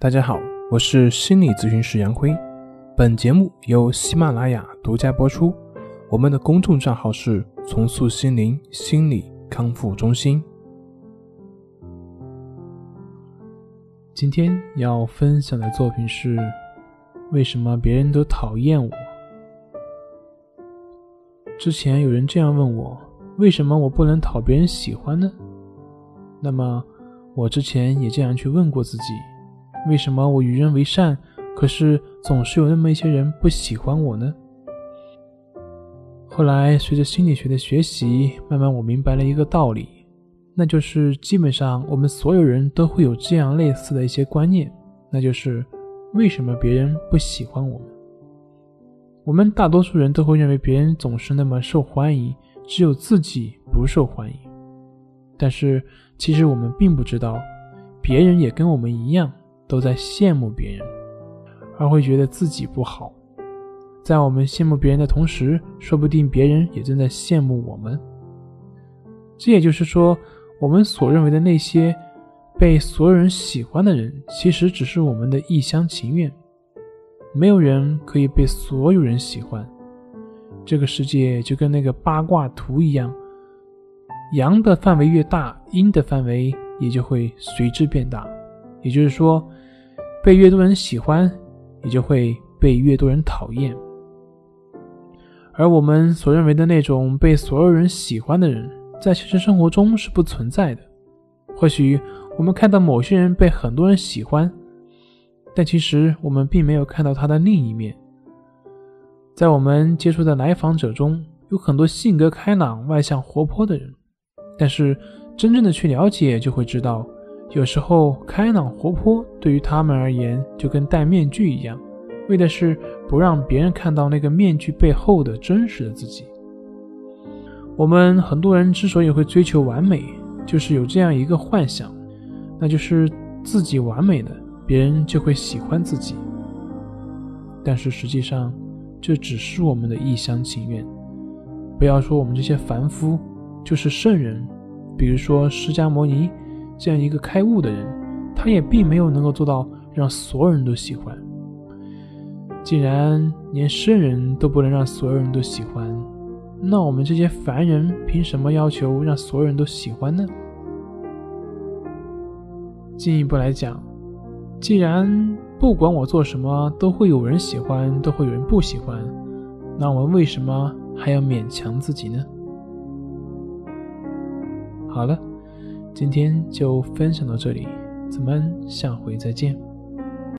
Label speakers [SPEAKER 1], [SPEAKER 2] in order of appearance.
[SPEAKER 1] 大家好，我是心理咨询师杨辉。本节目由喜马拉雅独家播出。我们的公众账号是“重塑心灵心理康复中心”。今天要分享的作品是：为什么别人都讨厌我？之前有人这样问我，为什么我不能讨别人喜欢呢？那么，我之前也这样去问过自己。为什么我与人为善，可是总是有那么一些人不喜欢我呢？后来随着心理学的学习，慢慢我明白了一个道理，那就是基本上我们所有人都会有这样类似的一些观念，那就是为什么别人不喜欢我们？我们大多数人都会认为别人总是那么受欢迎，只有自己不受欢迎。但是其实我们并不知道，别人也跟我们一样。都在羡慕别人，而会觉得自己不好。在我们羡慕别人的同时，说不定别人也正在羡慕我们。这也就是说，我们所认为的那些被所有人喜欢的人，其实只是我们的一厢情愿。没有人可以被所有人喜欢。这个世界就跟那个八卦图一样，阳的范围越大，阴的范围也就会随之变大。也就是说。被越多人喜欢，也就会被越多人讨厌。而我们所认为的那种被所有人喜欢的人，在现实生活中是不存在的。或许我们看到某些人被很多人喜欢，但其实我们并没有看到他的另一面。在我们接触的来访者中，有很多性格开朗、外向、活泼的人，但是真正的去了解，就会知道。有时候开朗活泼对于他们而言就跟戴面具一样，为的是不让别人看到那个面具背后的真实的自己。我们很多人之所以会追求完美，就是有这样一个幻想，那就是自己完美了，别人就会喜欢自己。但是实际上，这只是我们的一厢情愿。不要说我们这些凡夫，就是圣人，比如说释迦牟尼。这样一个开悟的人，他也并没有能够做到让所有人都喜欢。既然连圣人都不能让所有人都喜欢，那我们这些凡人凭什么要求让所有人都喜欢呢？进一步来讲，既然不管我做什么都会有人喜欢，都会有人不喜欢，那我们为什么还要勉强自己呢？好了。今天就分享到这里，咱们下回再见。